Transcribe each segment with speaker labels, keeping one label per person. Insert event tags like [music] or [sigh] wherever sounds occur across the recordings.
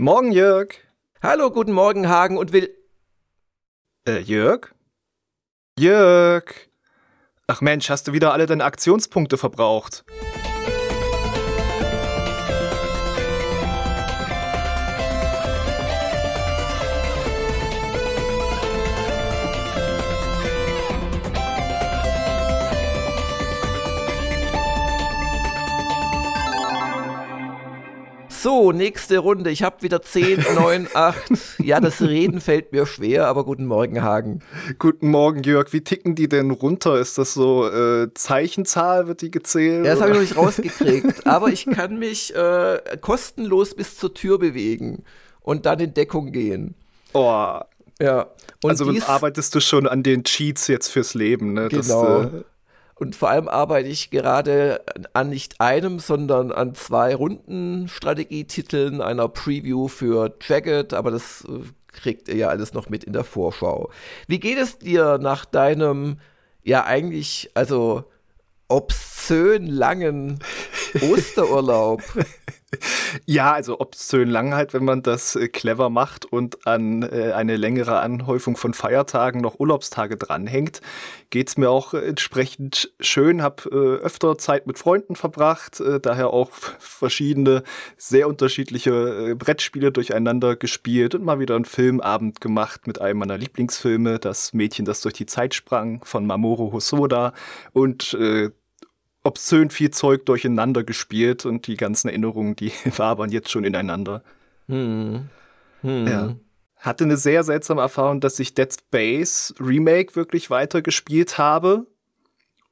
Speaker 1: Morgen, Jörg.
Speaker 2: Hallo, guten Morgen, Hagen und will.
Speaker 1: Äh, Jörg? Jörg. Ach Mensch, hast du wieder alle deine Aktionspunkte verbraucht?
Speaker 2: So, nächste Runde. Ich habe wieder 10, 9, 8. Ja, das Reden fällt mir schwer, aber guten Morgen, Hagen.
Speaker 1: Guten Morgen, Jörg. Wie ticken die denn runter? Ist das so äh, Zeichenzahl, wird die gezählt?
Speaker 2: Ja, das habe ich noch nicht rausgekriegt. [laughs] aber ich kann mich äh, kostenlos bis zur Tür bewegen und dann in Deckung gehen.
Speaker 1: Oh.
Speaker 2: Ja.
Speaker 1: Und also dies, arbeitest du schon an den Cheats jetzt fürs Leben, ne?
Speaker 2: Genau. Das, äh, und vor allem arbeite ich gerade an nicht einem, sondern an zwei Runden-Strategietiteln, einer Preview für Jagged, aber das äh, kriegt ihr ja alles noch mit in der Vorschau. Wie geht es dir nach deinem, ja eigentlich, also obszön langen Osterurlaub? [laughs]
Speaker 1: Ja, also obszön lang halt, wenn man das äh, clever macht und an äh, eine längere Anhäufung von Feiertagen noch Urlaubstage dranhängt, geht's mir auch entsprechend schön. Hab äh, öfter Zeit mit Freunden verbracht, daher auch verschiedene sehr unterschiedliche Brettspiele durcheinander gespielt und mal wieder einen Filmabend gemacht mit einem meiner Lieblingsfilme, das Mädchen, das durch die Zeit sprang von Mamoru Hosoda und obszön viel Zeug durcheinander gespielt und die ganzen Erinnerungen, die [laughs] wabern jetzt schon ineinander. Hm. Hm. Ja. Hatte eine sehr seltsame Erfahrung, dass ich Dead Space Remake wirklich weitergespielt habe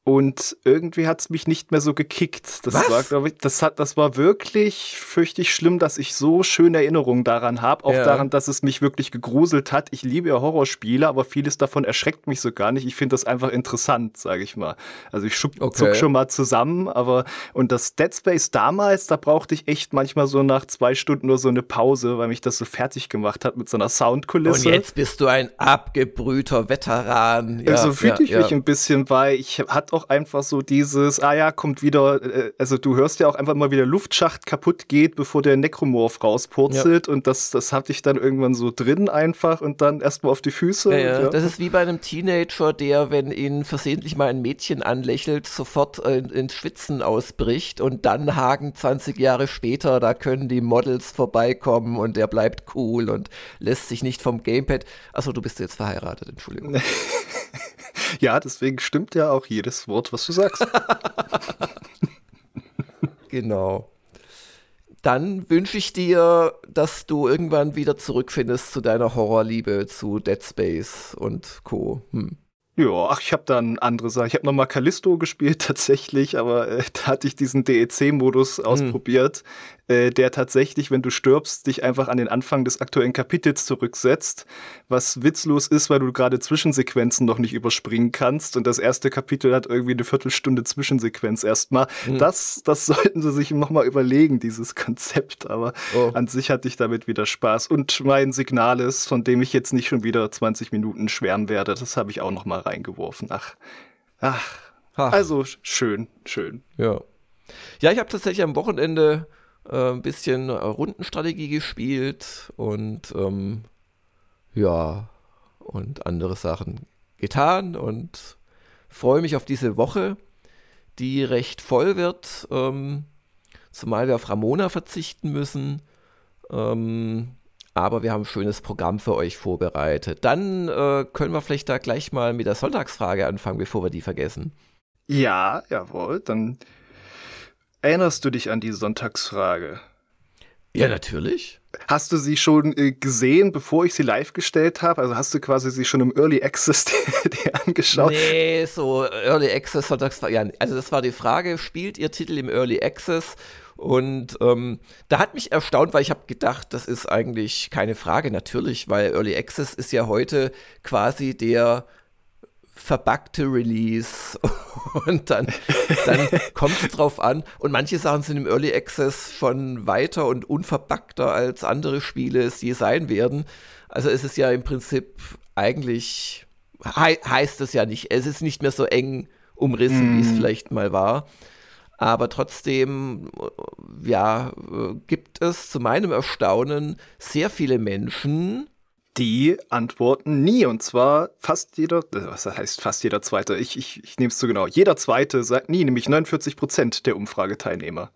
Speaker 1: und irgendwie hat es mich nicht mehr so gekickt. Das
Speaker 2: Was?
Speaker 1: war, glaube ich, das hat, das war wirklich fürchtig schlimm, dass ich so schöne Erinnerungen daran habe. Auch ja. daran, dass es mich wirklich gegruselt hat. Ich liebe ja Horrorspiele, aber vieles davon erschreckt mich so gar nicht. Ich finde das einfach interessant, sage ich mal. Also ich okay. zuck schon mal zusammen, aber und das Dead Space damals, da brauchte ich echt manchmal so nach zwei Stunden nur so eine Pause, weil mich das so fertig gemacht hat mit so einer Soundkulisse.
Speaker 2: Und jetzt bist du ein abgebrühter Veteran.
Speaker 1: Ja, so fühlte ja, ich mich ein bisschen, weil ich hatte auch einfach so dieses, ah ja, kommt wieder, äh, also du hörst ja auch einfach mal, wie der Luftschacht kaputt geht, bevor der Necromorph rauspurzelt ja. und das, das hatte ich dann irgendwann so drin einfach und dann erstmal auf die Füße.
Speaker 2: Ja, ja. Das ist wie bei einem Teenager, der, wenn ihn versehentlich mal ein Mädchen anlächelt, sofort äh, ins Schwitzen ausbricht und dann Hagen 20 Jahre später, da können die Models vorbeikommen und er bleibt cool und lässt sich nicht vom Gamepad. Achso, du bist jetzt verheiratet, Entschuldigung. [laughs] [laughs]
Speaker 1: Ja, deswegen stimmt ja auch jedes Wort, was du sagst. [laughs]
Speaker 2: genau. Dann wünsche ich dir, dass du irgendwann wieder zurückfindest zu deiner Horrorliebe zu Dead Space und Co. Hm.
Speaker 1: Ja, ach, ich habe dann andere Sachen. Ich habe nochmal Callisto gespielt [laughs] tatsächlich, aber äh, da hatte ich diesen DEC-Modus hm. ausprobiert, äh, der tatsächlich, wenn du stirbst, dich einfach an den Anfang des aktuellen Kapitels zurücksetzt, was witzlos ist, weil du gerade Zwischensequenzen noch nicht überspringen kannst und das erste Kapitel hat irgendwie eine Viertelstunde Zwischensequenz erstmal. Mhm. Das, das [laughs] sollten sie sich nochmal überlegen, dieses Konzept, aber oh. an sich hatte ich damit wieder Spaß. Und mein Signal ist, von dem ich jetzt nicht schon wieder 20 Minuten schwärmen werde, das habe ich auch nochmal reingeworfen. Ach, ach, ach. Also schön, schön.
Speaker 2: Ja. Ja, ich habe tatsächlich am Wochenende äh, ein bisschen Rundenstrategie gespielt und ähm, ja, und andere Sachen getan und freue mich auf diese Woche, die recht voll wird, ähm, zumal wir auf Ramona verzichten müssen. Ähm, aber wir haben ein schönes Programm für euch vorbereitet. Dann äh, können wir vielleicht da gleich mal mit der Sonntagsfrage anfangen, bevor wir die vergessen.
Speaker 1: Ja, jawohl. Dann Erinnerst du dich an die Sonntagsfrage?
Speaker 2: Ja, natürlich.
Speaker 1: Hast du sie schon äh, gesehen, bevor ich sie live gestellt habe? Also hast du quasi sie schon im Early Access [laughs] dir angeschaut?
Speaker 2: Nee, so Early Access Sonntagsfrage. Ja, also das war die Frage, spielt ihr Titel im Early Access? Und ähm, da hat mich erstaunt, weil ich habe gedacht, das ist eigentlich keine Frage, natürlich, weil Early Access ist ja heute quasi der verbackte Release [laughs] und dann, dann kommt es drauf an. Und manche Sachen sind im Early Access schon weiter und unverbackter als andere Spiele es je sein werden. Also es ist ja im Prinzip eigentlich, he heißt es ja nicht, es ist nicht mehr so eng umrissen, mm. wie es mhm. vielleicht mal war. Aber trotzdem, ja, äh, gibt es zu meinem Erstaunen sehr viele Menschen,
Speaker 1: die antworten nie. Und zwar fast jeder, äh, was heißt fast jeder Zweite? Ich, ich, ich nehme es zu genau. Jeder Zweite sagt nie, nämlich 49 Prozent der Umfrageteilnehmer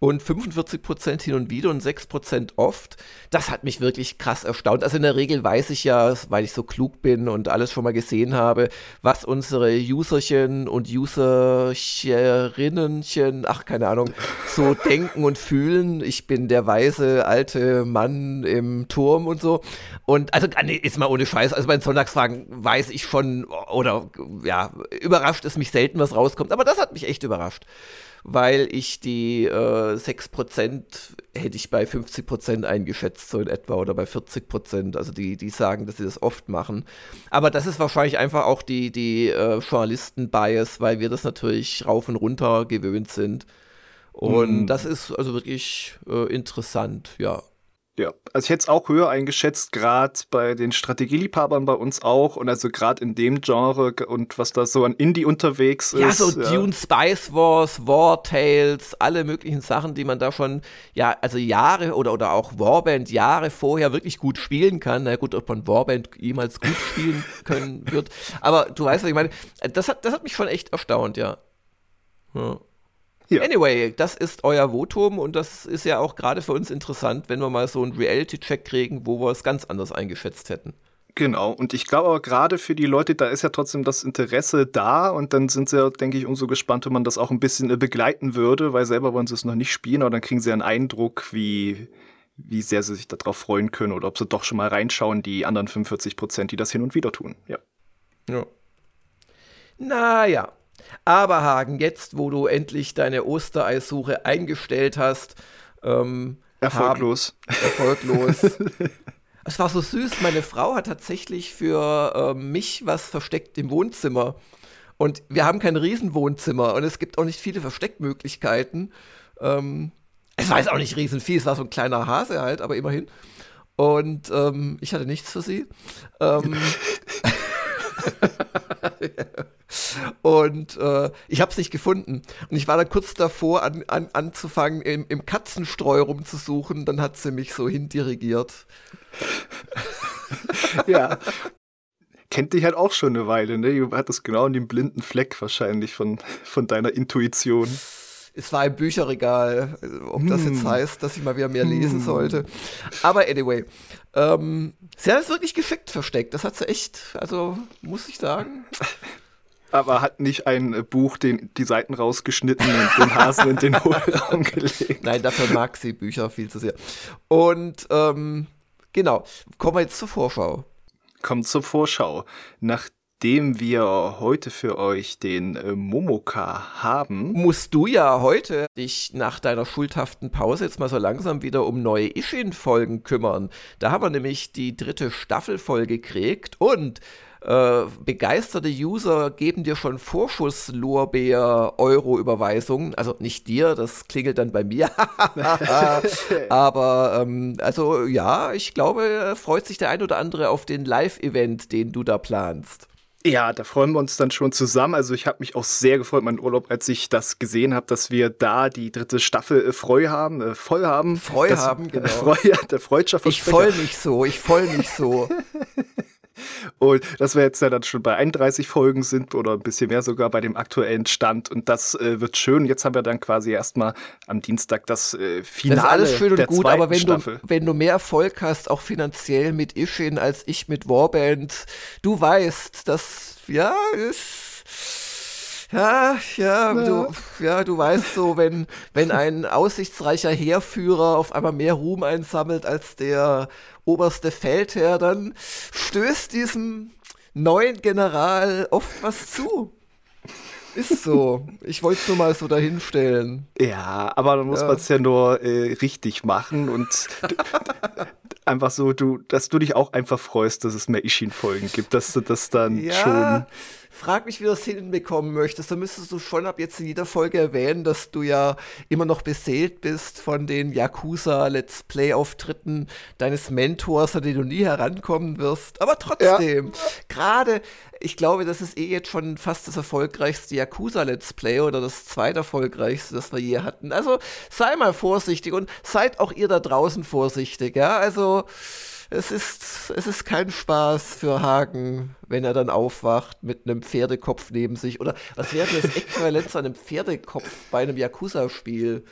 Speaker 2: und 45% hin und wieder und 6% oft. Das hat mich wirklich krass erstaunt. Also in der Regel weiß ich ja, weil ich so klug bin und alles schon mal gesehen habe, was unsere Userchen und Userinnenchen, ach keine Ahnung, so [laughs] denken und fühlen. Ich bin der weise alte Mann im Turm und so. Und also nee, ist mal ohne Scheiß. Also bei den Sonntagsfragen weiß ich schon oder ja, überrascht es mich selten, was rauskommt. Aber das hat mich echt überrascht weil ich die äh, 6% hätte ich bei 50% eingeschätzt, so in etwa, oder bei 40%. Also die, die sagen, dass sie das oft machen. Aber das ist wahrscheinlich einfach auch die, die äh, Journalisten-Bias, weil wir das natürlich rauf und runter gewöhnt sind. Und mhm. das ist also wirklich äh, interessant, ja.
Speaker 1: Ja, also ich hätte es auch höher eingeschätzt, gerade bei den Strategieliebhabern bei uns auch und also gerade in dem Genre und was da so an Indie unterwegs
Speaker 2: ist. Ja, so ja. Dune Spice Wars, War Tales, alle möglichen Sachen, die man da schon, ja, also Jahre oder, oder auch Warband Jahre vorher wirklich gut spielen kann. Na gut, ob man Warband jemals gut spielen [laughs] können wird. Aber du weißt, was ich meine. Das hat, das hat mich schon echt erstaunt, ja. ja. Ja. Anyway, das ist euer Votum und das ist ja auch gerade für uns interessant, wenn wir mal so einen Reality-Check kriegen, wo wir es ganz anders eingeschätzt hätten.
Speaker 1: Genau, und ich glaube aber gerade für die Leute, da ist ja trotzdem das Interesse da und dann sind sie ja, denke ich, umso gespannt, wenn man das auch ein bisschen äh, begleiten würde, weil selber wollen sie es noch nicht spielen, aber dann kriegen sie einen Eindruck, wie, wie sehr sie sich darauf freuen können oder ob sie doch schon mal reinschauen, die anderen 45 Prozent, die das hin und wieder tun. Ja.
Speaker 2: Ja. Naja, aber Hagen, jetzt, wo du endlich deine Ostereisuche eingestellt hast, ähm,
Speaker 1: erfolglos.
Speaker 2: Haben, erfolglos. [laughs] es war so süß. Meine Frau hat tatsächlich für äh, mich was versteckt im Wohnzimmer. Und wir haben kein Riesenwohnzimmer und es gibt auch nicht viele Versteckmöglichkeiten. Ähm, es war jetzt auch nicht riesen viel, es war so ein kleiner Hase halt, aber immerhin. Und ähm, ich hatte nichts für sie. Ähm, [laughs] [laughs] und äh, ich habe es nicht gefunden. Und ich war dann kurz davor, an, an, anzufangen, im, im Katzenstreu rumzusuchen. Dann hat sie mich so hindirigiert. [laughs]
Speaker 1: ja. Kennt dich halt auch schon eine Weile, ne? Du hattest genau dem blinden Fleck wahrscheinlich von, von deiner Intuition.
Speaker 2: Es war ein Bücherregal, ob das jetzt hm. heißt, dass ich mal wieder mehr lesen hm. sollte. Aber anyway, ähm, sie hat es wirklich geschickt versteckt. Das hat sie echt, also muss ich sagen. [laughs]
Speaker 1: Aber hat nicht ein Buch den, die Seiten rausgeschnitten und den Hasen in den [laughs] Hohlraum gelegt.
Speaker 2: Nein, dafür mag sie Bücher viel zu sehr. Und ähm, genau, kommen wir jetzt zur Vorschau.
Speaker 1: Kommt zur Vorschau. Nach dem wir heute für euch den äh, Momoka haben.
Speaker 2: Musst du ja heute dich nach deiner schuldhaften Pause jetzt mal so langsam wieder um neue Ishin-Folgen kümmern. Da haben wir nämlich die dritte Staffelfolge gekriegt und äh, begeisterte User geben dir schon Vorschusslorbeer-Euro-Überweisungen. Also nicht dir, das klingelt dann bei mir. [laughs] [laughs] Aber ähm, also ja, ich glaube, freut sich der ein oder andere auf den Live-Event, den du da planst.
Speaker 1: Ja, da freuen wir uns dann schon zusammen. Also ich habe mich auch sehr gefreut, mein Urlaub, als ich das gesehen habe, dass wir da die dritte Staffel äh, Freu haben, äh, voll haben.
Speaker 2: Freu das, haben, [laughs] genau.
Speaker 1: Freu, [laughs] ja, der Freudscher
Speaker 2: Ich voll mich so, ich voll mich so. [laughs]
Speaker 1: Und dass wir jetzt ja dann schon bei 31 Folgen sind oder ein bisschen mehr sogar bei dem aktuellen Stand. Und das äh, wird schön. Jetzt haben wir dann quasi erstmal am Dienstag das äh, Finale. Das ist alles schön und gut, aber
Speaker 2: wenn du, wenn du mehr Erfolg hast, auch finanziell mit Ishin als ich mit Warband, du weißt, dass, ja, ist ja, ja, ja, du, ja, du weißt so, wenn, wenn ein aussichtsreicher Heerführer auf einmal mehr Ruhm einsammelt als der oberste Feldherr, dann stößt diesem neuen General oft was zu. Ist so. Ich wollte es nur mal so dahinstellen.
Speaker 1: Ja, aber dann muss ja. man es ja nur äh, richtig machen und einfach so, du, dass du dich auch einfach freust, dass es mehr Ishin-Folgen gibt, dass du das dann ja, schon
Speaker 2: frag mich, wie du das hinbekommen möchtest. Da müsstest du schon ab jetzt in jeder Folge erwähnen, dass du ja immer noch beseelt bist von den Yakuza-Let's Play-Auftritten deines Mentors, an den du nie herankommen wirst. Aber trotzdem, ja. gerade ich glaube, das ist eh jetzt schon fast das erfolgreichste Yakuza-Let's Play oder das zweiterfolgreichste, das wir je hatten. Also sei mal vorsichtig und seid auch ihr da draußen vorsichtig, ja. Also es ist, es ist kein Spaß für Hagen, wenn er dann aufwacht mit einem Pferdekopf neben sich. Oder was wäre das Äquivalent zu einem Pferdekopf bei einem Yakuza-Spiel?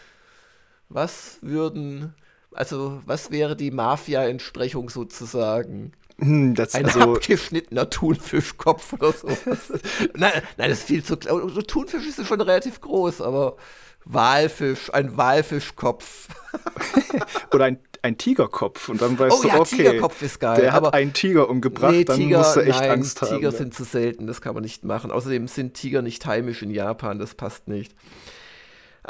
Speaker 2: Was würden, also was wäre die Mafia-Entsprechung sozusagen?
Speaker 1: Hm, das,
Speaker 2: ein
Speaker 1: also,
Speaker 2: abgeschnittener Thunfischkopf oder so. [laughs] nein, nein, das ist viel zu klein. Thunfisch ist schon relativ groß, aber Walfisch, ein Walfischkopf. [laughs]
Speaker 1: oder ein, ein Tigerkopf. Und dann weißt
Speaker 2: oh,
Speaker 1: du,
Speaker 2: ja,
Speaker 1: okay,
Speaker 2: Tigerkopf ist geil,
Speaker 1: der hat einen Tiger umgebracht, nee, dann musst du echt
Speaker 2: nein,
Speaker 1: Angst
Speaker 2: Tiger
Speaker 1: haben.
Speaker 2: Tiger sind zu selten, das kann man nicht machen. Außerdem sind Tiger nicht heimisch in Japan, das passt nicht.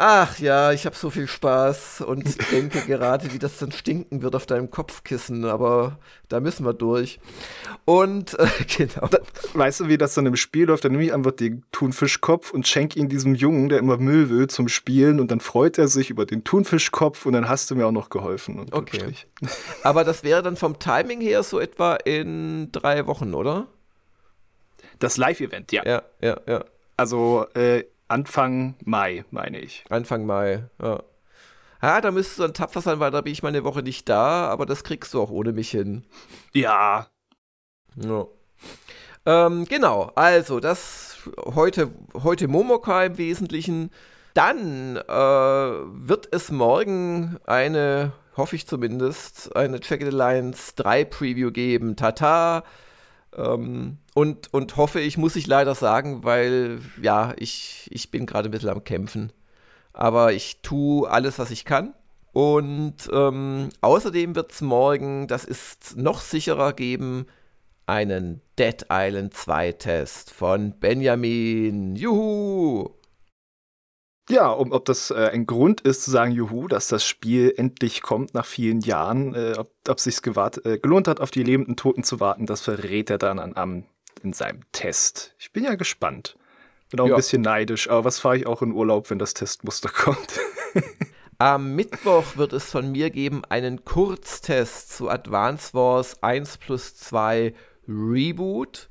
Speaker 2: Ach ja, ich habe so viel Spaß und denke gerade, wie das dann stinken wird auf deinem Kopfkissen, aber da müssen wir durch. Und äh, [laughs] genau. Da,
Speaker 1: weißt du, wie das dann im Spiel läuft? Dann nehme ich einfach den Thunfischkopf und schenke ihn diesem Jungen, der immer Müll will, zum Spielen und dann freut er sich über den Thunfischkopf und dann hast du mir auch noch geholfen.
Speaker 2: okay. [laughs] Aber das wäre dann vom Timing her so etwa in drei Wochen, oder?
Speaker 1: Das Live-Event, ja.
Speaker 2: Ja, ja, ja.
Speaker 1: Also, äh, Anfang Mai, meine ich.
Speaker 2: Anfang Mai, ja. Ja, da müsstest du dann tapfer sein, weil da bin ich mal eine Woche nicht da, aber das kriegst du auch ohne mich hin.
Speaker 1: Ja.
Speaker 2: ja. Ähm, genau, also das heute, heute Momoka im Wesentlichen. Dann äh, wird es morgen eine, hoffe ich zumindest, eine Check Alliance 3 Preview geben. Tata. Ähm, und, und hoffe, ich muss ich leider sagen, weil ja, ich, ich bin gerade ein bisschen am Kämpfen. Aber ich tue alles, was ich kann. Und ähm, außerdem wird es morgen, das ist noch sicherer, geben, einen Dead Island 2 Test von Benjamin. Juhu!
Speaker 1: Ja, um, ob das äh, ein Grund ist zu sagen, juhu, dass das Spiel endlich kommt nach vielen Jahren, äh, ob, ob sich's gewahrt, äh, gelohnt hat, auf die lebenden Toten zu warten, das verrät er dann an, am in seinem Test. Ich bin ja gespannt. Bin auch ja. ein bisschen neidisch, aber was fahre ich auch in Urlaub, wenn das Testmuster [laughs] kommt?
Speaker 2: Am Mittwoch wird es von mir geben einen Kurztest zu Advance Wars 1 plus 2 Reboot.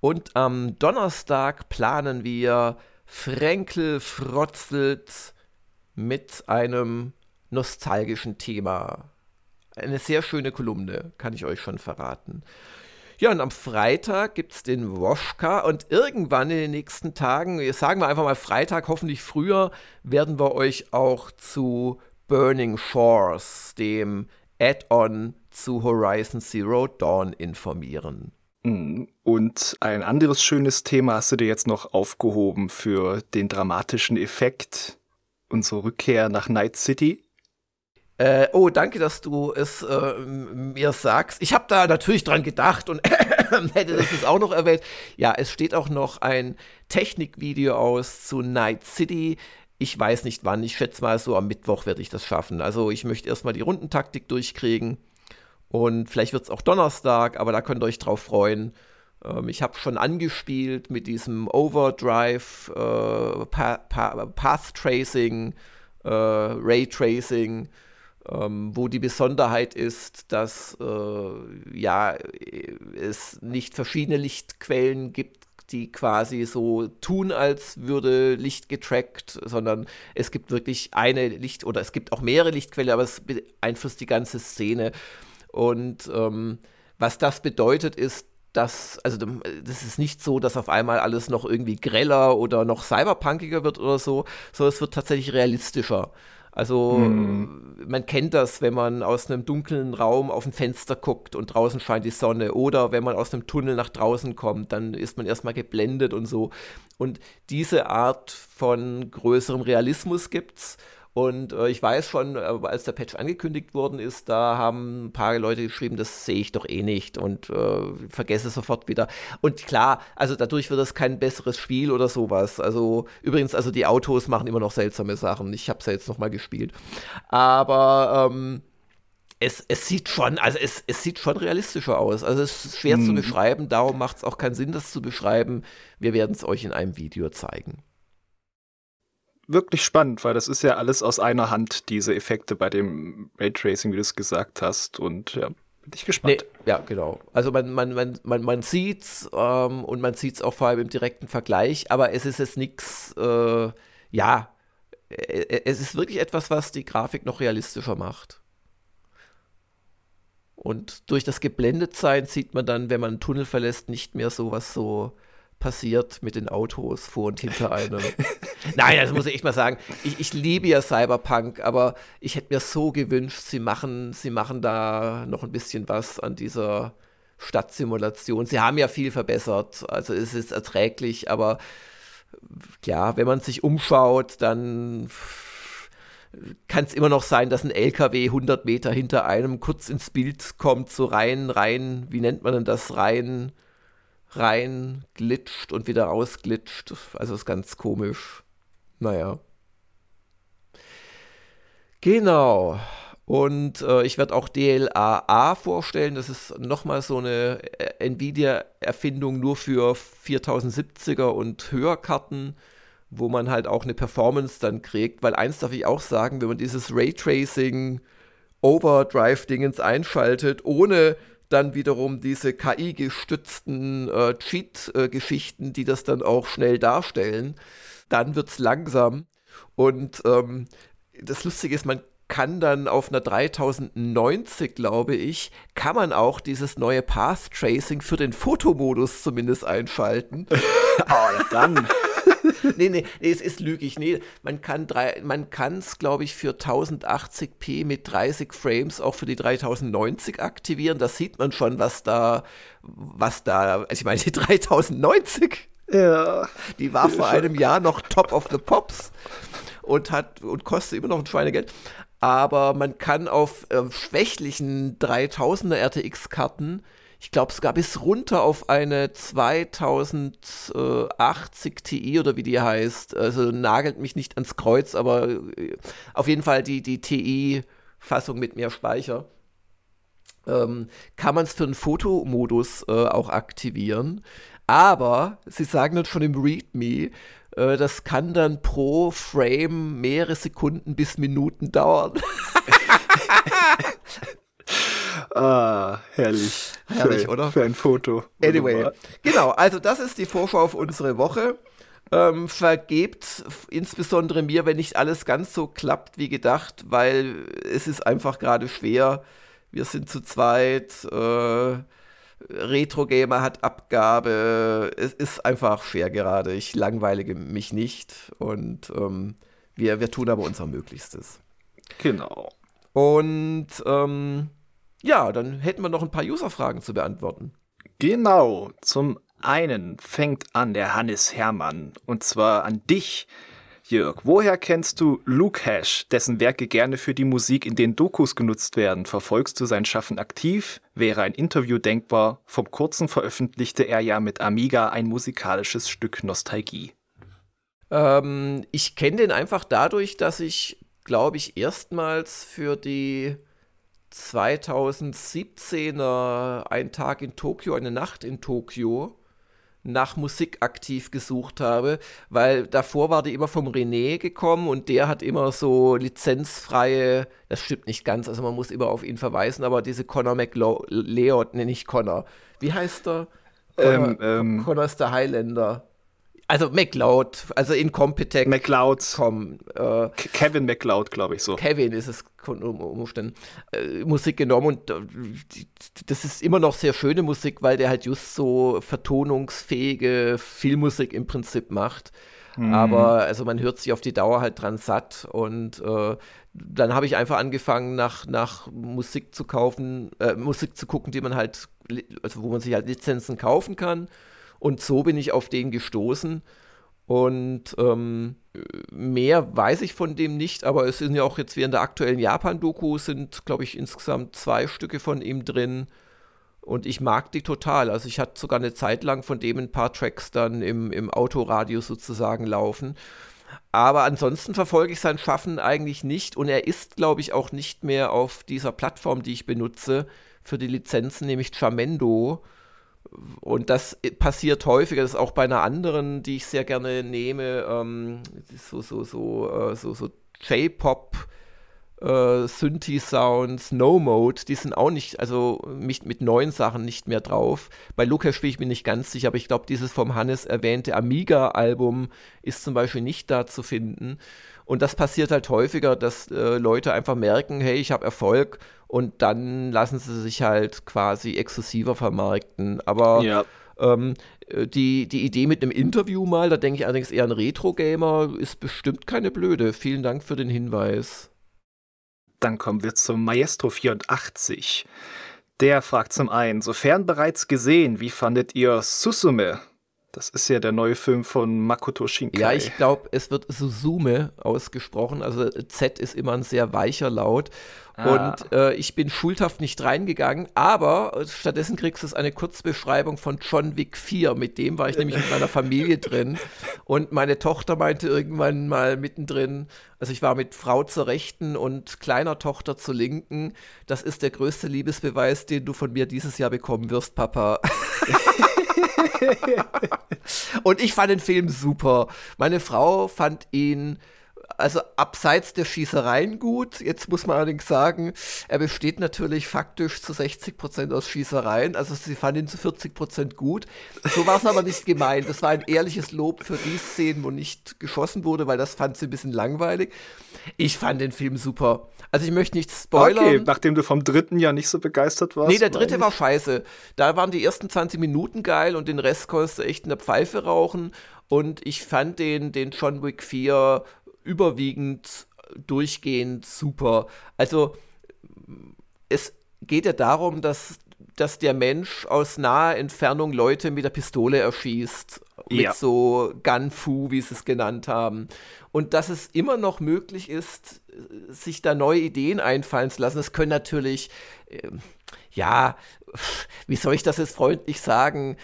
Speaker 2: Und am Donnerstag planen wir Fränkel frotzelt mit einem nostalgischen Thema. Eine sehr schöne Kolumne, kann ich euch schon verraten. Ja, und am Freitag gibt es den Woschka und irgendwann in den nächsten Tagen, sagen wir einfach mal Freitag, hoffentlich früher, werden wir euch auch zu Burning Shores, dem Add-on zu Horizon Zero Dawn, informieren.
Speaker 1: Mm, und ein anderes schönes Thema hast du dir jetzt noch aufgehoben für den dramatischen Effekt, unsere Rückkehr nach Night City.
Speaker 2: Äh, oh, danke, dass du es äh, mir sagst. Ich habe da natürlich dran gedacht und [coughs] hätte das jetzt auch noch erwähnt. Ja, es steht auch noch ein Technikvideo aus zu Night City. Ich weiß nicht wann. Ich schätze mal so am Mittwoch werde ich das schaffen. Also ich möchte erstmal die Rundentaktik durchkriegen. Und vielleicht wird es auch Donnerstag, aber da könnt ihr euch drauf freuen. Ähm, ich habe schon angespielt mit diesem Overdrive, äh, pa pa Path Tracing, äh, Ray Tracing ähm, wo die Besonderheit ist, dass äh, ja, es nicht verschiedene Lichtquellen gibt, die quasi so tun, als würde Licht getrackt, sondern es gibt wirklich eine Licht- oder es gibt auch mehrere Lichtquellen, aber es beeinflusst die ganze Szene. Und ähm, was das bedeutet, ist, dass, also das ist nicht so, dass auf einmal alles noch irgendwie greller oder noch cyberpunkiger wird oder so, sondern es wird tatsächlich realistischer. Also mhm. man kennt das, wenn man aus einem dunklen Raum auf ein Fenster guckt und draußen scheint die Sonne oder wenn man aus einem Tunnel nach draußen kommt, dann ist man erstmal geblendet und so. Und diese Art von größerem Realismus gibt's. Und äh, ich weiß schon, äh, als der Patch angekündigt worden ist, da haben ein paar Leute geschrieben, das sehe ich doch eh nicht und äh, vergesse sofort wieder. Und klar, also dadurch wird es kein besseres Spiel oder sowas. Also übrigens, also die Autos machen immer noch seltsame Sachen. Ich habe es ja jetzt noch mal gespielt. Aber ähm, es, es, sieht schon, also es, es sieht schon realistischer aus. Also es ist schwer hm. zu mhm. beschreiben, darum macht es auch keinen Sinn, das zu beschreiben. Wir werden es euch in einem Video zeigen
Speaker 1: wirklich spannend, weil das ist ja alles aus einer Hand, diese Effekte bei dem Raytracing, wie du es gesagt hast. Und ja, Bin ich gespannt.
Speaker 2: Nee, ja, genau. Also man, man, man, man, man sieht es ähm, und man sieht es auch vor allem im direkten Vergleich, aber es ist jetzt nichts, äh, ja, äh, es ist wirklich etwas, was die Grafik noch realistischer macht. Und durch das Geblendetsein sieht man dann, wenn man einen Tunnel verlässt, nicht mehr so, was so passiert mit den Autos vor und hinter einem. [laughs] Nein, das muss ich echt mal sagen. Ich, ich liebe ja Cyberpunk, aber ich hätte mir so gewünscht, sie machen, sie machen da noch ein bisschen was an dieser Stadtsimulation. Sie haben ja viel verbessert, also es ist erträglich, aber ja, wenn man sich umschaut, dann kann es immer noch sein, dass ein LKW 100 Meter hinter einem kurz ins Bild kommt, so rein, rein, wie nennt man denn das, rein, rein glitscht und wieder rausglitscht. Also ist ganz komisch. Naja. Genau. Und äh, ich werde auch DLAA vorstellen. Das ist nochmal so eine äh, Nvidia-Erfindung nur für 4070er und Höherkarten wo man halt auch eine Performance dann kriegt, weil eins darf ich auch sagen, wenn man dieses Raytracing Overdrive-Dingens einschaltet, ohne dann wiederum diese KI-gestützten äh, Cheat-Geschichten, die das dann auch schnell darstellen, dann wird es langsam. Und ähm, das Lustige ist, man kann dann auf einer 3090, glaube ich, kann man auch dieses neue Path Tracing für den Fotomodus zumindest einschalten. [laughs] oh,
Speaker 1: dann. [laughs]
Speaker 2: nee, nee, nee, es ist lügig. Nee, man kann man es, glaube ich, für 1080p mit 30 Frames auch für die 3090 aktivieren. Da sieht man schon, was da, was da, also ich meine, die 3090,
Speaker 1: ja.
Speaker 2: die war vor einem Jahr noch Top of the Pops und hat und kostet immer noch ein Schweinegeld. Aber man kann auf äh, schwächlichen 3000er RTX-Karten ich glaube sogar bis runter auf eine 2080 Ti oder wie die heißt. Also nagelt mich nicht ans Kreuz, aber äh, auf jeden Fall die, die TI-Fassung mit mehr Speicher. Ähm, kann man es für einen Fotomodus äh, auch aktivieren. Aber sie sagen dann schon im README, äh, das kann dann pro Frame mehrere Sekunden bis Minuten dauern. [laughs] [laughs]
Speaker 1: Ah, herrlich.
Speaker 2: Herrlich, für, oder?
Speaker 1: Für ein Foto.
Speaker 2: Anyway, wunderbar. genau, also das ist die Vorschau auf unsere Woche. Ähm, vergebt insbesondere mir, wenn nicht alles ganz so klappt wie gedacht, weil es ist einfach gerade schwer. Wir sind zu zweit. Äh, Retro Gamer hat Abgabe. Es ist einfach schwer gerade. Ich langweilige mich nicht und ähm, wir, wir tun aber unser Möglichstes.
Speaker 1: Genau.
Speaker 2: Und ähm, ja, dann hätten wir noch ein paar User-Fragen zu beantworten.
Speaker 1: Genau. Zum einen fängt an der Hannes Hermann und zwar an dich. Jörg, woher kennst du Luke Hash, dessen Werke gerne für die Musik in den Dokus genutzt werden? Verfolgst du sein Schaffen aktiv? Wäre ein Interview denkbar? Vom kurzen veröffentlichte er ja mit Amiga ein musikalisches Stück Nostalgie.
Speaker 2: Ähm, ich kenne den einfach dadurch, dass ich, glaube ich, erstmals für die 2017er Ein Tag in Tokio, eine Nacht in Tokio nach Musik aktiv gesucht habe, weil davor war die immer vom René gekommen und der hat immer so lizenzfreie, das stimmt nicht ganz, also man muss immer auf ihn verweisen, aber diese Connor McLeod, nenne ich Connor. Wie heißt er?
Speaker 1: Connor, ähm, ähm,
Speaker 2: Connor ist der Highlander. Also McLeod, also Incompetech.
Speaker 1: McLeod.
Speaker 2: Com, äh,
Speaker 1: Kevin McLeod, glaube ich so.
Speaker 2: Kevin ist es um Umständen. Äh, Musik genommen und äh, das ist immer noch sehr schöne Musik, weil der halt just so vertonungsfähige Filmmusik im Prinzip macht. Mhm. Aber also man hört sich auf die Dauer halt dran satt und äh, dann habe ich einfach angefangen, nach, nach Musik zu kaufen, äh, Musik zu gucken, die man halt, also wo man sich halt Lizenzen kaufen kann und so bin ich auf den gestoßen. Und ähm, mehr weiß ich von dem nicht, aber es sind ja auch jetzt während der aktuellen Japan-Doku sind, glaube ich, insgesamt zwei Stücke von ihm drin. Und ich mag die total. Also ich hatte sogar eine Zeit lang von dem ein paar Tracks dann im, im Autoradio sozusagen laufen. Aber ansonsten verfolge ich sein Schaffen eigentlich nicht. Und er ist, glaube ich, auch nicht mehr auf dieser Plattform, die ich benutze für die Lizenzen, nämlich Jamendo und das passiert häufiger, das ist auch bei einer anderen, die ich sehr gerne nehme, ähm, so, so, so, äh, so, so J-Pop äh, Synthi-Sounds, No-Mode, die sind auch nicht, also mit, mit neuen Sachen nicht mehr drauf. Bei Lukas bin ich mir nicht ganz sicher, aber ich glaube, dieses vom Hannes erwähnte Amiga-Album ist zum Beispiel nicht da zu finden. Und das passiert halt häufiger, dass äh, Leute einfach merken, hey, ich habe Erfolg und dann lassen sie sich halt quasi exklusiver vermarkten. Aber ja. ähm, äh, die, die Idee mit einem Interview mal, da denke ich allerdings eher an Retro-Gamer, ist bestimmt keine blöde. Vielen Dank für den Hinweis.
Speaker 1: Dann kommen wir zum Maestro 84. Der fragt zum einen, sofern bereits gesehen, wie fandet ihr Susume? Das ist ja der neue Film von Makoto Shinkai.
Speaker 2: Ja, ich glaube, es wird Suzume ausgesprochen. Also Z ist immer ein sehr weicher Laut. Ah. Und äh, ich bin schuldhaft nicht reingegangen, aber stattdessen kriegst du eine Kurzbeschreibung von John Wick 4. Mit dem war ich nämlich mit meiner Familie drin. Und meine Tochter meinte irgendwann mal mittendrin, also ich war mit Frau zur Rechten und kleiner Tochter zur Linken. Das ist der größte Liebesbeweis, den du von mir dieses Jahr bekommen wirst, Papa. [laughs] und ich fand den Film super. Meine Frau fand ihn also abseits der Schießereien gut. Jetzt muss man allerdings sagen, er besteht natürlich faktisch zu 60 Prozent aus Schießereien. Also sie fand ihn zu 40 Prozent gut. So war es aber nicht gemeint. Das war ein ehrliches Lob für die Szenen, wo nicht geschossen wurde, weil das fand sie ein bisschen langweilig. Ich fand den Film super. Also ich möchte nicht spoilern. Okay,
Speaker 1: nachdem du vom dritten ja nicht so begeistert warst.
Speaker 2: Nee, der dritte war scheiße. Da waren die ersten 20 Minuten geil und den Rest konntest du echt in der Pfeife rauchen. Und ich fand den, den John Wick 4 überwiegend durchgehend super. Also es geht ja darum, dass, dass der Mensch aus naher Entfernung Leute mit der Pistole erschießt. Ja. Mit so Gunfu, wie sie es genannt haben. Und dass es immer noch möglich ist, sich da neue Ideen einfallen zu lassen. Das können natürlich, äh, ja, wie soll ich das jetzt freundlich sagen,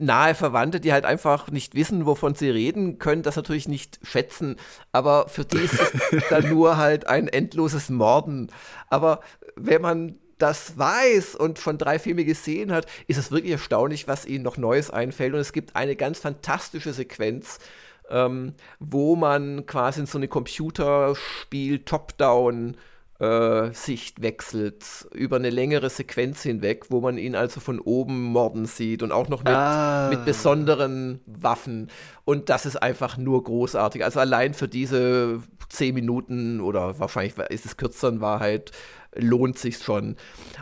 Speaker 2: nahe Verwandte, die halt einfach nicht wissen, wovon sie reden, können das natürlich nicht schätzen. Aber für die ist es [laughs] dann nur halt ein endloses Morden. Aber wenn man das weiß und von drei Filme gesehen hat, ist es wirklich erstaunlich, was ihnen noch Neues einfällt. Und es gibt eine ganz fantastische Sequenz, ähm, wo man quasi in so eine Computerspiel Top-Down äh, Sicht wechselt über eine längere Sequenz hinweg, wo man ihn also von oben morden sieht und auch noch mit, ah. mit besonderen Waffen. Und das ist einfach nur großartig. Also allein für diese zehn Minuten oder wahrscheinlich ist es kürzer in Wahrheit, lohnt sich schon.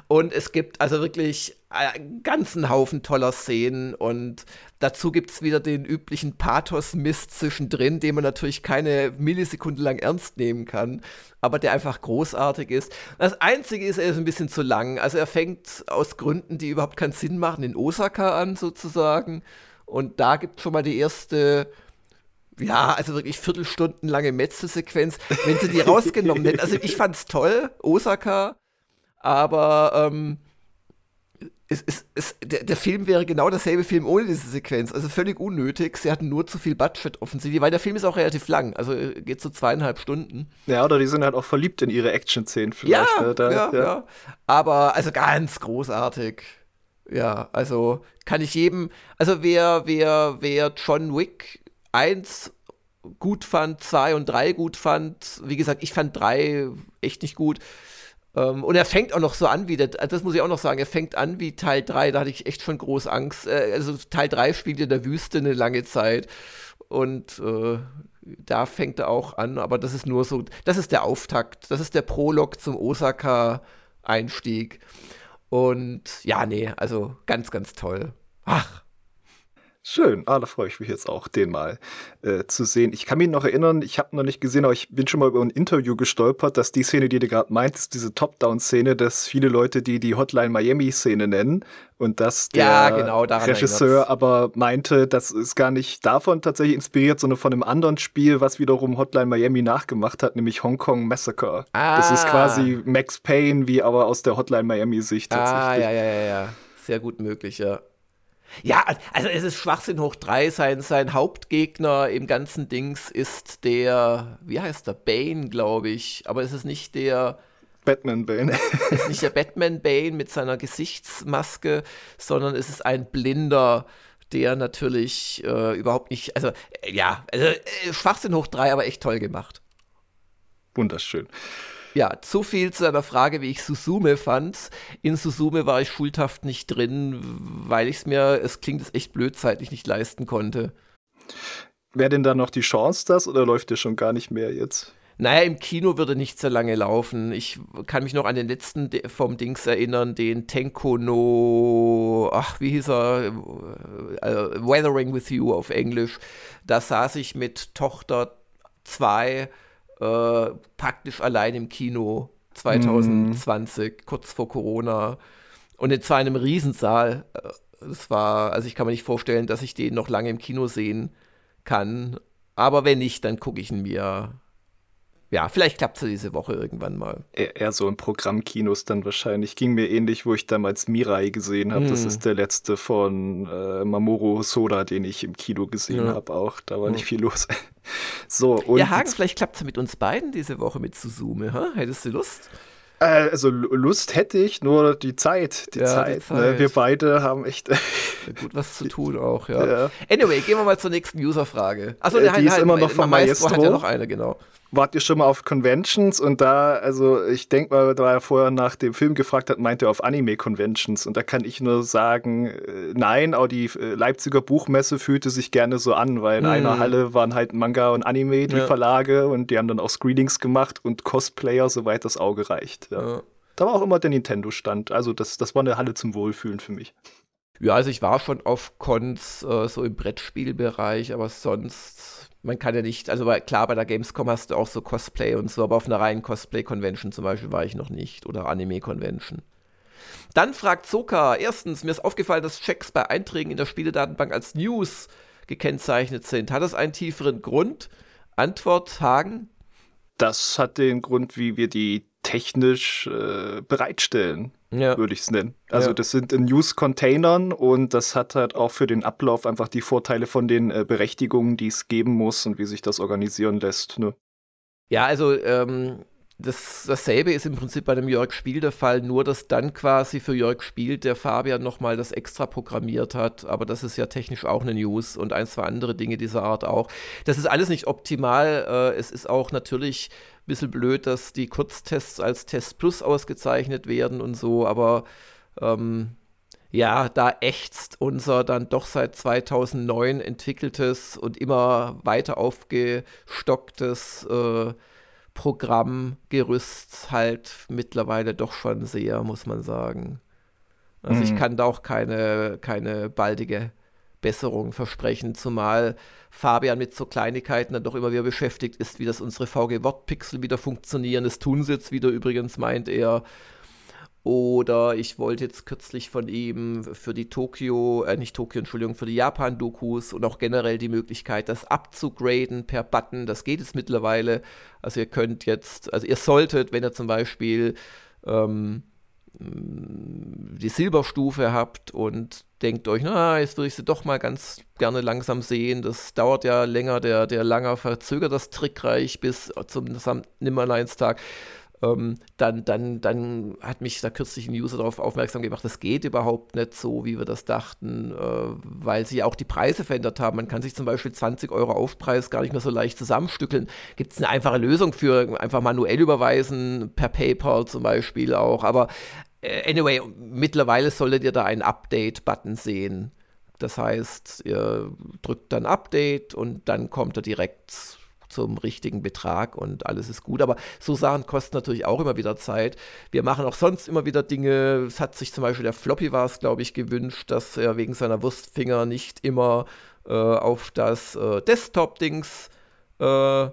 Speaker 2: Und es gibt also wirklich einen ganzen Haufen toller Szenen und dazu gibt es wieder den üblichen Pathos-Mist zwischendrin, den man natürlich keine Millisekunde lang ernst nehmen kann, aber der einfach großartig ist. Das Einzige ist, er ist ein bisschen zu lang. Also er fängt aus Gründen, die überhaupt keinen Sinn machen, in Osaka an sozusagen. Und da gibt es schon mal die erste ja, also wirklich viertelstundenlange Metzelsequenz, wenn sie die rausgenommen hätten. Also ich fand's toll, Osaka, aber ähm, es, es, es, der, der, Film wäre genau derselbe Film ohne diese Sequenz. Also völlig unnötig. Sie hatten nur zu viel Budget offensichtlich, weil der Film ist auch relativ lang. Also äh, geht so zweieinhalb Stunden.
Speaker 1: Ja, oder die sind halt auch verliebt in ihre Action-Szenen
Speaker 2: vielleicht. Ja, ne? da, ja, ja, ja. Aber also ganz großartig. Ja, also kann ich jedem, also wer, wer, wer John Wick 1 gut fand, 2 und 3 gut fand, wie gesagt, ich fand 3 echt nicht gut. Ähm, und er fängt auch noch so an wie, der, das muss ich auch noch sagen, er fängt an wie Teil 3, da hatte ich echt schon groß Angst. Äh, also Teil 3 spielt in der Wüste eine lange Zeit. Und äh, da fängt er auch an, aber das ist nur so, das ist der Auftakt, das ist der Prolog zum Osaka-Einstieg. Und ja, nee, also ganz, ganz toll. Ach,
Speaker 1: Schön, ah, da freue ich mich jetzt auch, den mal äh, zu sehen. Ich kann mich noch erinnern, ich habe noch nicht gesehen, aber ich bin schon mal über ein Interview gestolpert, dass die Szene, die du gerade meintest, diese Top-Down-Szene, dass viele Leute die die Hotline Miami-Szene nennen und dass der
Speaker 2: ja, genau,
Speaker 1: Regisseur aber meinte, das ist gar nicht davon tatsächlich inspiriert, sondern von einem anderen Spiel, was wiederum Hotline Miami nachgemacht hat, nämlich Hong Kong Massacre. Ah. Das ist quasi Max Payne, wie aber aus der Hotline Miami-Sicht
Speaker 2: tatsächlich. Ah, ja, ja, ja, ja. Sehr gut möglich, ja. Ja, also es ist Schwachsinn hoch drei. Sein, sein Hauptgegner im ganzen Dings ist der, wie heißt der? Bane, glaube ich. Aber es ist nicht der.
Speaker 1: Batman Bane.
Speaker 2: es ist nicht der Batman Bane mit seiner Gesichtsmaske, sondern es ist ein Blinder, der natürlich äh, überhaupt nicht. Also, äh, ja, also, äh, Schwachsinn hoch drei, aber echt toll gemacht.
Speaker 1: Wunderschön.
Speaker 2: Ja, zu viel zu einer Frage, wie ich Susume fand. In Susume war ich schulhaft nicht drin, weil ich es mir, es klingt es echt blöd, zeitlich nicht leisten konnte.
Speaker 1: Wäre denn da noch die Chance das oder läuft der schon gar nicht mehr jetzt?
Speaker 2: Naja, im Kino würde nicht so lange laufen. Ich kann mich noch an den letzten vom Dings erinnern, den Tenko no, ach, wie hieß er? Uh, Weathering with You auf Englisch. Da saß ich mit Tochter 2 äh, praktisch allein im Kino 2020, mm. kurz vor Corona. Und in zwar einem Riesensaal. Das war, also ich kann mir nicht vorstellen, dass ich den noch lange im Kino sehen kann. Aber wenn nicht, dann gucke ich ihn mir ja, vielleicht klappt es diese Woche irgendwann mal.
Speaker 1: Eher so in Programmkinos dann wahrscheinlich. Ging mir ähnlich, wo ich damals Mirai gesehen habe. Mm. Das hm. ist der letzte von äh, Mamoru Soda, den ich im Kino gesehen ja. habe auch. Da war ja. nicht viel los. [laughs]
Speaker 2: so, und ja, Hagen, vielleicht klappt es mit uns beiden diese Woche mit Suzume. Huh? Hättest du Lust?
Speaker 1: Äh, also Lust hätte ich, nur die Zeit. Die ja, Zeit. Die Zeit. Ne? Wir beide haben echt
Speaker 2: gut was zu [laughs] tun auch, ja. ja. Anyway, gehen wir mal zur nächsten User-Frage.
Speaker 1: Achso, äh, die halt, ist immer noch von Maestro.
Speaker 2: Maestro hat ja noch eine, genau
Speaker 1: wart ihr schon mal auf Conventions und da, also ich denke mal, da er vorher nach dem Film gefragt hat, meint er auf Anime-Conventions und da kann ich nur sagen, äh, nein, auch die äh, Leipziger Buchmesse fühlte sich gerne so an, weil in mhm. einer Halle waren halt Manga und Anime, die ja. Verlage und die haben dann auch Screenings gemacht und Cosplayer, soweit das Auge reicht. Ja. Ja. Da war auch immer der Nintendo-Stand, also das, das war eine Halle zum Wohlfühlen für mich.
Speaker 2: Ja, also ich war schon auf Cons, äh, so im Brettspielbereich, aber sonst man kann ja nicht, also klar, bei der Gamescom hast du auch so Cosplay und so, aber auf einer reinen Cosplay-Convention zum Beispiel war ich noch nicht oder Anime-Convention. Dann fragt Soka, erstens, mir ist aufgefallen, dass Checks bei Einträgen in der Spieledatenbank als News gekennzeichnet sind. Hat das einen tieferen Grund? Antwort, Hagen?
Speaker 1: Das hat den Grund, wie wir die technisch äh, bereitstellen ja. würde ich es nennen. Also ja. das sind in News-Containern und das hat halt auch für den Ablauf einfach die Vorteile von den äh, Berechtigungen, die es geben muss und wie sich das organisieren lässt. Ne?
Speaker 2: Ja, also ähm, das, dasselbe ist im Prinzip bei dem Jörg Spiel der Fall, nur dass dann quasi für Jörg Spiel der Fabian nochmal das extra programmiert hat. Aber das ist ja technisch auch eine News und ein, zwei andere Dinge dieser Art auch. Das ist alles nicht optimal. Äh, es ist auch natürlich ein bisschen blöd, dass die Kurztests als Test Plus ausgezeichnet werden und so, aber ähm, ja, da ächzt unser dann doch seit 2009 entwickeltes und immer weiter aufgestocktes äh, Programmgerüst halt mittlerweile doch schon sehr, muss man sagen. Also mhm. ich kann da auch keine, keine baldige Besserung versprechen, zumal Fabian mit so Kleinigkeiten dann doch immer wieder beschäftigt ist, wie das unsere VG-Wortpixel wieder funktionieren. Das tun sie jetzt wieder übrigens, meint er. Oder ich wollte jetzt kürzlich von ihm für die Tokio, äh nicht Tokio, Entschuldigung, für die Japan-Dokus und auch generell die Möglichkeit, das abzugraden per Button. Das geht es mittlerweile. Also ihr könnt jetzt, also ihr solltet, wenn ihr zum Beispiel ähm, die Silberstufe habt und denkt euch, na, jetzt würde ich sie doch mal ganz gerne langsam sehen. Das dauert ja länger, der, der langer verzögert das Trickreich bis zum Nimmerleinstag ähm, dann, dann, dann hat mich da kürzlich ein User darauf aufmerksam gemacht, das geht überhaupt nicht so, wie wir das dachten, äh, weil sie auch die Preise verändert haben. Man kann sich zum Beispiel 20 Euro Aufpreis gar nicht mehr so leicht zusammenstückeln. Gibt es eine einfache Lösung für einfach manuell überweisen, per PayPal zum Beispiel auch. Aber äh, anyway, mittlerweile solltet ihr da einen Update-Button sehen. Das heißt, ihr drückt dann Update und dann kommt er direkt zum richtigen Betrag und alles ist gut. Aber so Sachen kosten natürlich auch immer wieder Zeit. Wir machen auch sonst immer wieder Dinge. Es hat sich zum Beispiel der Floppy war es, glaube ich, gewünscht, dass er wegen seiner Wurstfinger nicht immer äh, auf das äh, Desktop-Dings äh,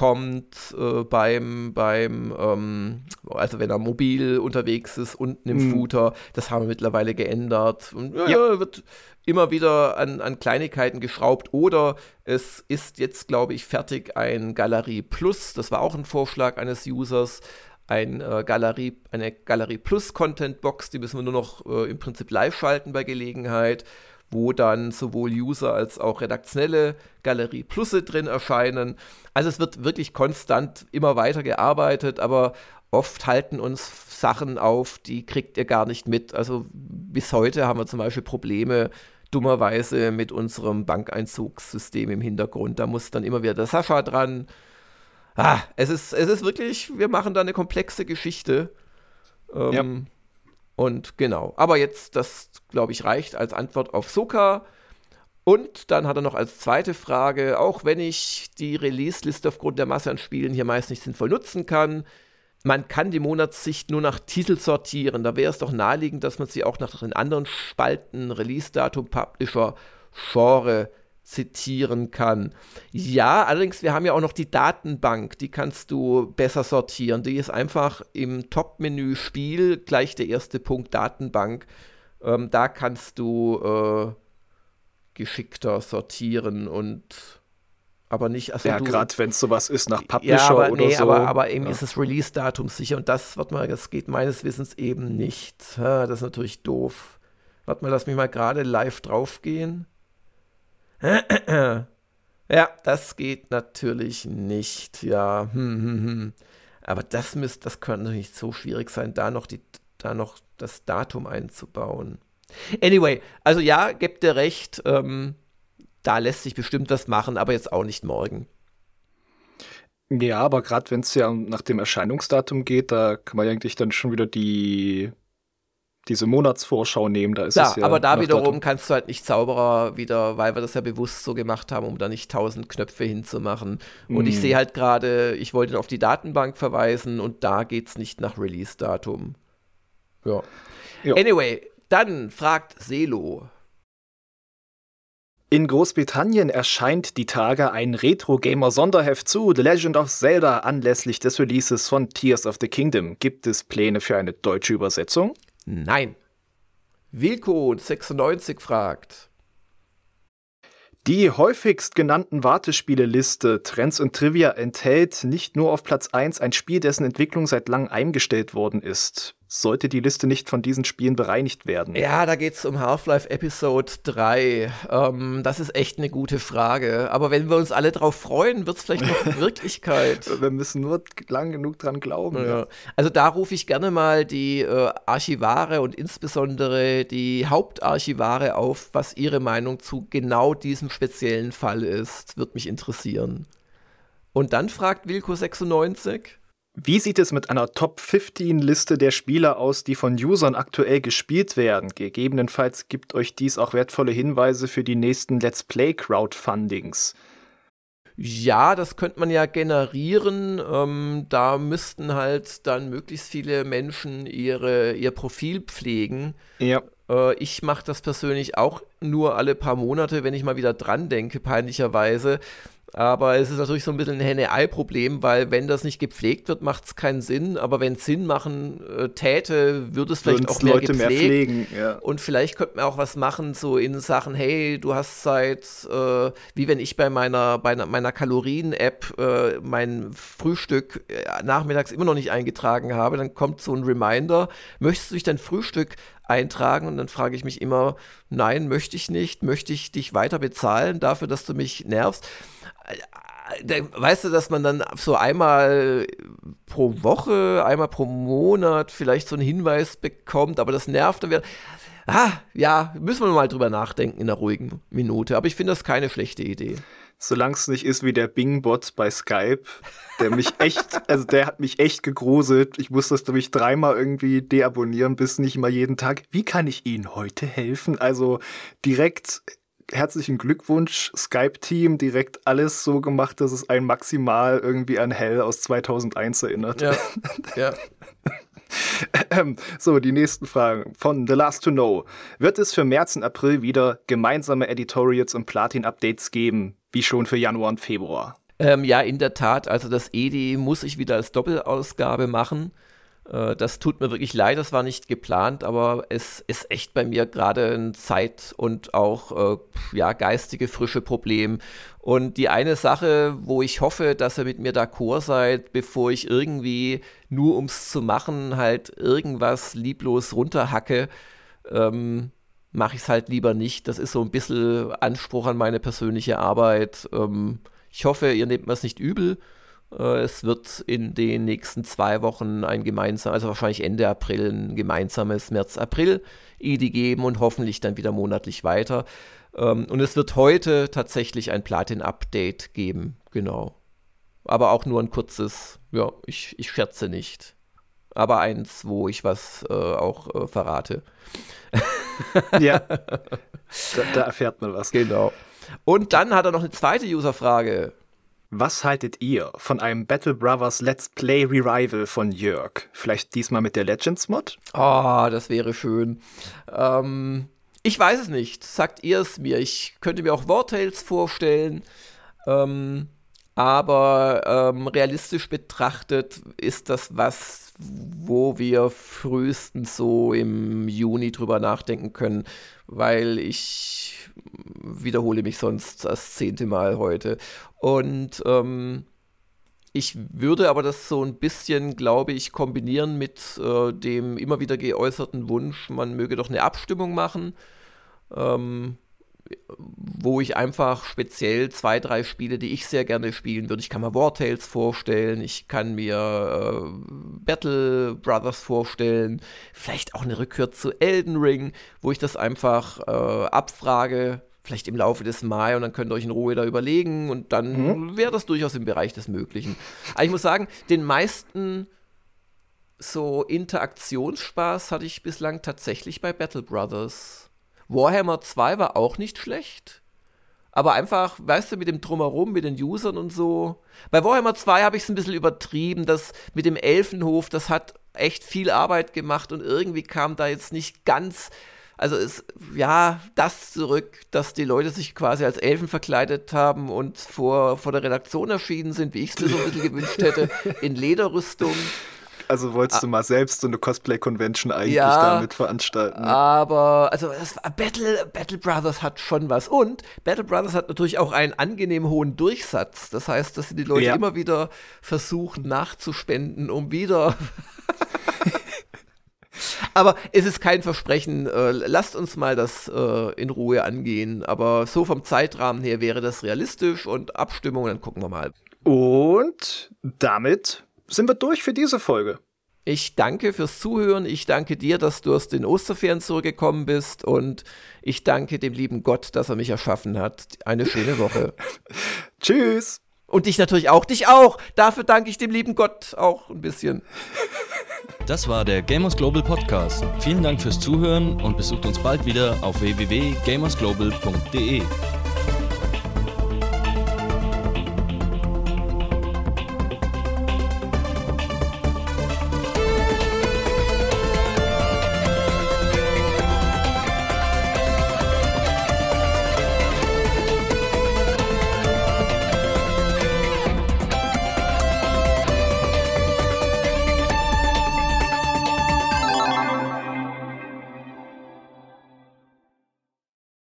Speaker 2: kommt äh, beim, beim ähm, also wenn er mobil unterwegs ist, unten im mhm. Footer. Das haben wir mittlerweile geändert. Und ja, ja. wird immer wieder an, an Kleinigkeiten geschraubt. Oder es ist jetzt, glaube ich, fertig ein Galerie Plus. Das war auch ein Vorschlag eines Users. Ein, äh, Galerie, eine Galerie Plus Content Box, die müssen wir nur noch äh, im Prinzip live schalten bei Gelegenheit wo dann sowohl User als auch redaktionelle Galerie Plusse drin erscheinen. Also es wird wirklich konstant immer weiter gearbeitet, aber oft halten uns Sachen auf, die kriegt ihr gar nicht mit. Also bis heute haben wir zum Beispiel Probleme dummerweise mit unserem Bankeinzugssystem im Hintergrund. Da muss dann immer wieder der Sascha dran. ah, es ist, es ist wirklich, wir machen da eine komplexe Geschichte. Ähm, ja. Und genau. Aber jetzt, das glaube ich, reicht als Antwort auf Soka. Und dann hat er noch als zweite Frage, auch wenn ich die Release-Liste aufgrund der Masse an Spielen hier meist nicht sinnvoll nutzen kann, man kann die Monatssicht nur nach Titel sortieren. Da wäre es doch naheliegend, dass man sie auch nach den anderen Spalten, Release-Datum, Publisher, Genre zitieren kann. Ja, allerdings, wir haben ja auch noch die Datenbank, die kannst du besser sortieren. Die ist einfach im Top-Menü Spiel, gleich der erste Punkt Datenbank. Ähm, da kannst du äh, geschickter sortieren und aber nicht. Also
Speaker 1: ja, gerade wenn es sowas ist nach Publisher
Speaker 2: ja, aber,
Speaker 1: oder
Speaker 2: nee,
Speaker 1: so.
Speaker 2: Aber, aber eben ja. ist das Release-Datum sicher und das, warte mal, das geht meines Wissens eben nicht. Das ist natürlich doof. Warte mal, lass mich mal gerade live draufgehen. [clears throat] Ja, das geht natürlich nicht. Ja, hm, hm, hm. aber das müsste, das könnte nicht so schwierig sein, da noch die, da noch das Datum einzubauen. Anyway, also ja, gebt ihr recht. Ähm, da lässt sich bestimmt das machen, aber jetzt auch nicht morgen.
Speaker 1: Ja, aber gerade wenn es ja nach dem Erscheinungsdatum geht, da kann man eigentlich dann schon wieder die diese Monatsvorschau nehmen, da ist
Speaker 2: ja,
Speaker 1: es ja.
Speaker 2: aber da wiederum Datum. kannst du halt nicht Zauberer wieder, weil wir das ja bewusst so gemacht haben, um da nicht tausend Knöpfe hinzumachen. Und mm. ich sehe halt gerade, ich wollte auf die Datenbank verweisen und da geht es nicht nach Release-Datum. Ja. ja. Anyway, dann fragt Selo.
Speaker 1: In Großbritannien erscheint die Tage ein Retro-Gamer-Sonderheft zu The Legend of Zelda anlässlich des Releases von Tears of the Kingdom. Gibt es Pläne für eine deutsche Übersetzung?
Speaker 2: Nein. Wilko96 fragt.
Speaker 1: Die häufigst genannten Wartespiele-Liste Trends und Trivia enthält nicht nur auf Platz 1 ein Spiel, dessen Entwicklung seit langem eingestellt worden ist sollte die Liste nicht von diesen Spielen bereinigt werden?
Speaker 2: Ja, da geht es um Half-Life Episode 3. Ähm, das ist echt eine gute Frage. Aber wenn wir uns alle drauf freuen, wird es vielleicht noch [laughs] Wirklichkeit.
Speaker 1: wir müssen nur lang genug dran glauben. Ja. Ja.
Speaker 2: Also da rufe ich gerne mal die äh, Archivare und insbesondere die Hauptarchivare auf, was ihre Meinung zu genau diesem speziellen Fall ist. Wird mich interessieren. Und dann fragt Wilko96.
Speaker 1: Wie sieht es mit einer Top 15 Liste der Spieler aus, die von Usern aktuell gespielt werden? Gegebenenfalls gibt euch dies auch wertvolle Hinweise für die nächsten Let's Play Crowdfundings.
Speaker 2: Ja, das könnte man ja generieren. Ähm, da müssten halt dann möglichst viele Menschen ihre, ihr Profil pflegen.
Speaker 1: Ja.
Speaker 2: Äh, ich mache das persönlich auch nur alle paar Monate, wenn ich mal wieder dran denke, peinlicherweise. Aber es ist natürlich so ein bisschen ein Henne-Ei-Problem, weil wenn das nicht gepflegt wird, macht es keinen Sinn. Aber wenn es Sinn machen äh, täte, würde es vielleicht auch mehr Leute gepflegt. Mehr pflegen, ja. Und vielleicht könnte man auch was machen, so in Sachen, hey, du hast seit, äh, wie wenn ich bei meiner, bei meiner Kalorien-App äh, mein Frühstück äh, nachmittags immer noch nicht eingetragen habe, dann kommt so ein Reminder, möchtest du dich dein Frühstück eintragen und dann frage ich mich immer, nein, möchte ich nicht, möchte ich dich weiter bezahlen dafür, dass du mich nervst weißt du, dass man dann so einmal pro Woche, einmal pro Monat vielleicht so einen Hinweis bekommt, aber das nervt dann wieder. Ah, ja, müssen wir mal drüber nachdenken in einer ruhigen Minute. Aber ich finde das keine schlechte Idee.
Speaker 1: Solange es nicht ist wie der Bing-Bot bei Skype, der mich echt, also der hat mich echt gegruselt. Ich musste das nämlich dreimal irgendwie deabonnieren, bis nicht mal jeden Tag. Wie kann ich Ihnen heute helfen? Also direkt herzlichen Glückwunsch, Skype-Team, direkt alles so gemacht, dass es ein maximal irgendwie an Hell aus 2001 erinnert.
Speaker 2: Ja. [laughs] ja.
Speaker 1: Ähm, so, die nächsten Fragen von The Last to Know. Wird es für März und April wieder gemeinsame Editorials und Platin-Updates geben, wie schon für Januar und Februar?
Speaker 2: Ähm, ja, in der Tat. Also das EDI muss ich wieder als Doppelausgabe machen. Äh, das tut mir wirklich leid, das war nicht geplant, aber es ist echt bei mir gerade ein Zeit- und auch äh, ja, geistige frische Problem. Und die eine Sache, wo ich hoffe, dass ihr mit mir d'accord seid, bevor ich irgendwie nur ums zu machen halt irgendwas lieblos runterhacke, ähm, mache ich es halt lieber nicht. Das ist so ein bisschen Anspruch an meine persönliche Arbeit. Ähm, ich hoffe, ihr nehmt mir es nicht übel. Äh, es wird in den nächsten zwei Wochen ein gemeinsames, also wahrscheinlich Ende April, ein gemeinsames März-April-ID geben und hoffentlich dann wieder monatlich weiter. Ähm, und es wird heute tatsächlich ein Platin-Update geben, genau. aber auch nur ein kurzes, ja, ich, ich scherze nicht. Aber eins, wo ich was äh, auch äh, verrate. [laughs]
Speaker 1: ja, da, da erfährt man was.
Speaker 2: Genau. Und dann hat er noch eine zweite Userfrage.
Speaker 1: Was haltet ihr von einem Battle Brothers Let's Play Revival von Jörg? Vielleicht diesmal mit der Legends Mod?
Speaker 2: Oh, das wäre schön. Ähm, ich weiß es nicht. Sagt ihr es mir? Ich könnte mir auch Wartales vorstellen. Ähm, aber ähm, realistisch betrachtet ist das was, wo wir frühestens so im Juni drüber nachdenken können, weil ich wiederhole mich sonst das zehnte Mal heute. Und ähm, ich würde aber das so ein bisschen, glaube ich, kombinieren mit äh, dem immer wieder geäußerten Wunsch, man möge doch eine Abstimmung machen. Ähm, wo ich einfach speziell zwei, drei Spiele, die ich sehr gerne spielen würde. Ich kann mir War Tales vorstellen, ich kann mir äh, Battle Brothers vorstellen, vielleicht auch eine Rückkehr zu Elden Ring, wo ich das einfach äh, abfrage, vielleicht im Laufe des Mai und dann könnt ihr euch in Ruhe da überlegen und dann mhm. wäre das durchaus im Bereich des Möglichen. Aber ich muss sagen, den meisten so Interaktionsspaß hatte ich bislang tatsächlich bei Battle Brothers. Warhammer 2 war auch nicht schlecht. Aber einfach, weißt du, mit dem Drumherum, mit den Usern und so. Bei Warhammer 2 habe ich es ein bisschen übertrieben. Das mit dem Elfenhof, das hat echt viel Arbeit gemacht und irgendwie kam da jetzt nicht ganz. Also es, ja, das zurück, dass die Leute sich quasi als Elfen verkleidet haben und vor, vor der Redaktion erschienen sind, wie ich es mir so ein bisschen gewünscht hätte, in Lederrüstung.
Speaker 1: Also wolltest ah. du mal selbst so eine Cosplay-Convention eigentlich ja, damit veranstalten?
Speaker 2: Aber, also das Battle, Battle Brothers hat schon was. Und Battle Brothers hat natürlich auch einen angenehm hohen Durchsatz. Das heißt, dass die Leute ja. immer wieder versuchen nachzuspenden, um wieder. [laughs] Aber es ist kein Versprechen. Äh, lasst uns mal das äh, in Ruhe angehen. Aber so vom Zeitrahmen her wäre das realistisch und Abstimmung, dann gucken wir mal.
Speaker 1: Und damit sind wir durch für diese Folge.
Speaker 2: Ich danke fürs Zuhören. Ich danke dir, dass du aus den Osterferien zurückgekommen bist. Und ich danke dem lieben Gott, dass er mich erschaffen hat. Eine schöne Woche. [laughs]
Speaker 1: Tschüss.
Speaker 2: Und dich natürlich auch. Dich auch. Dafür danke ich dem lieben Gott auch ein bisschen.
Speaker 3: Das war der Gamers Global Podcast. Vielen Dank fürs Zuhören und besucht uns bald wieder auf www.gamersglobal.de.